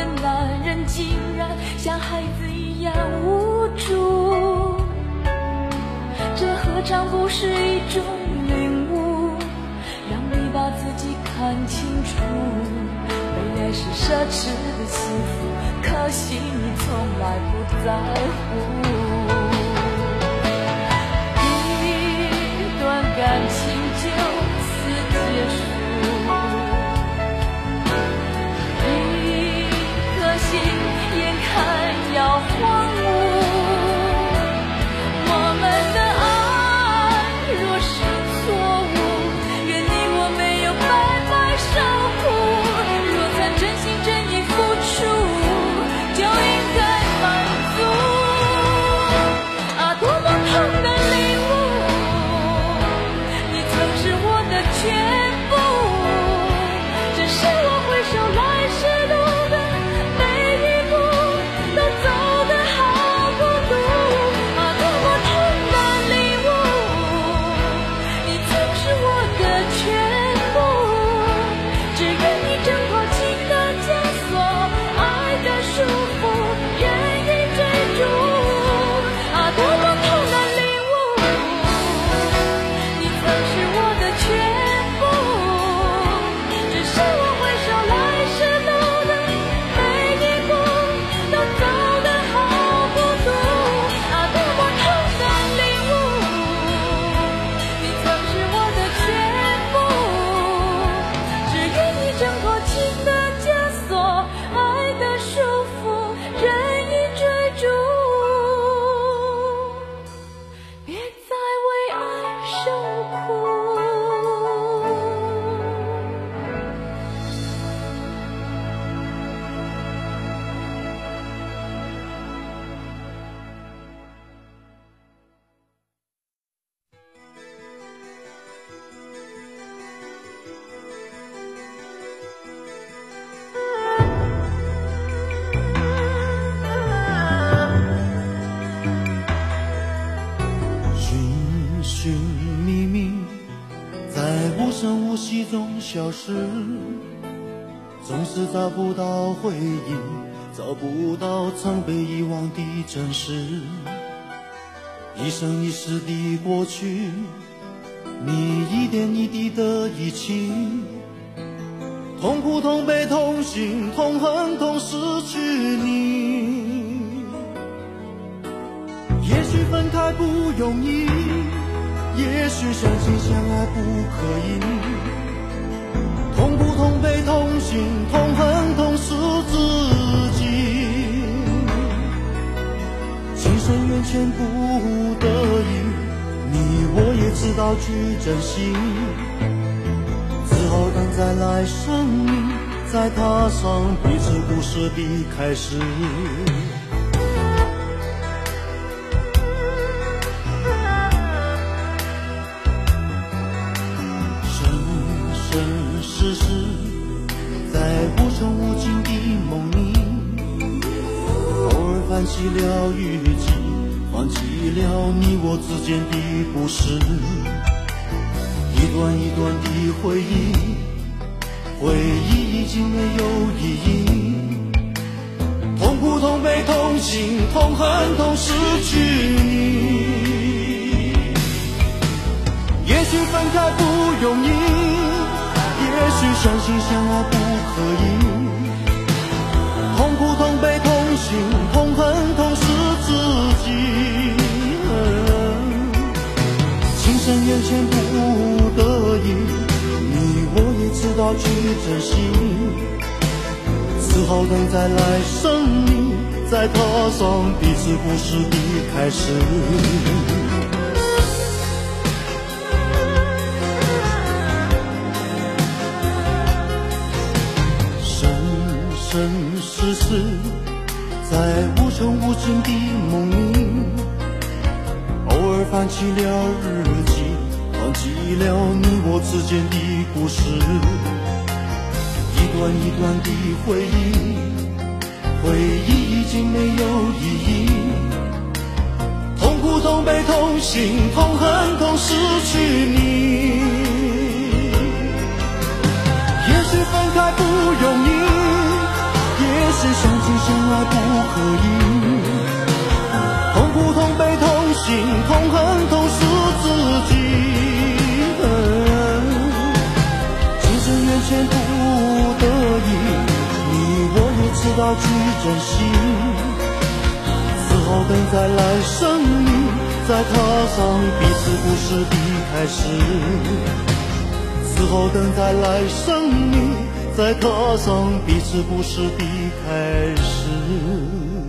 的男人竟然像孩子一样无助，这何尝不是一种领悟？让你把自己看清楚，被爱是奢侈的幸福，可惜你从来不在乎。寻觅觅，在无声无息中消失，总是找不到回应，找不到曾被遗忘的真实。一生一世的过去，你一点一滴的遗弃，痛苦、痛悲、痛心、痛恨、痛失去你。也许分开不容易，也许相亲相爱不可以。痛苦、痛悲、痛心、痛恨、痛失自己。情深缘浅不得已，你我也知道去珍惜。只好等在来生里，再踏上彼此故事的开始。在无穷无尽的梦里，偶尔翻起了日记，放弃了你我之间的故事，一段一段的回忆，回忆已经没有意义。痛苦、痛悲、痛心、痛恨、痛失去你。也许分开不容易，许相亲相爱不可以。痛苦、痛悲、痛心、痛恨、痛失自己。情深缘浅不得已，你我也知道去珍惜。只好等再来生里，再踏上彼此故事的开始。生世世，在无穷无尽的梦里，偶尔翻起了日记，忘记了你我之间的故事，一段一段的回忆，回忆已经没有意义。痛苦、痛悲、痛心、痛恨、痛失去你。爱不可以。痛苦、痛悲、痛心、痛恨、痛失自己。今生缘浅不得已，你我也知道去珍惜。好等在来生里，再踏上彼此故事的开始。此后等在来生里，再踏上彼此故事的开始。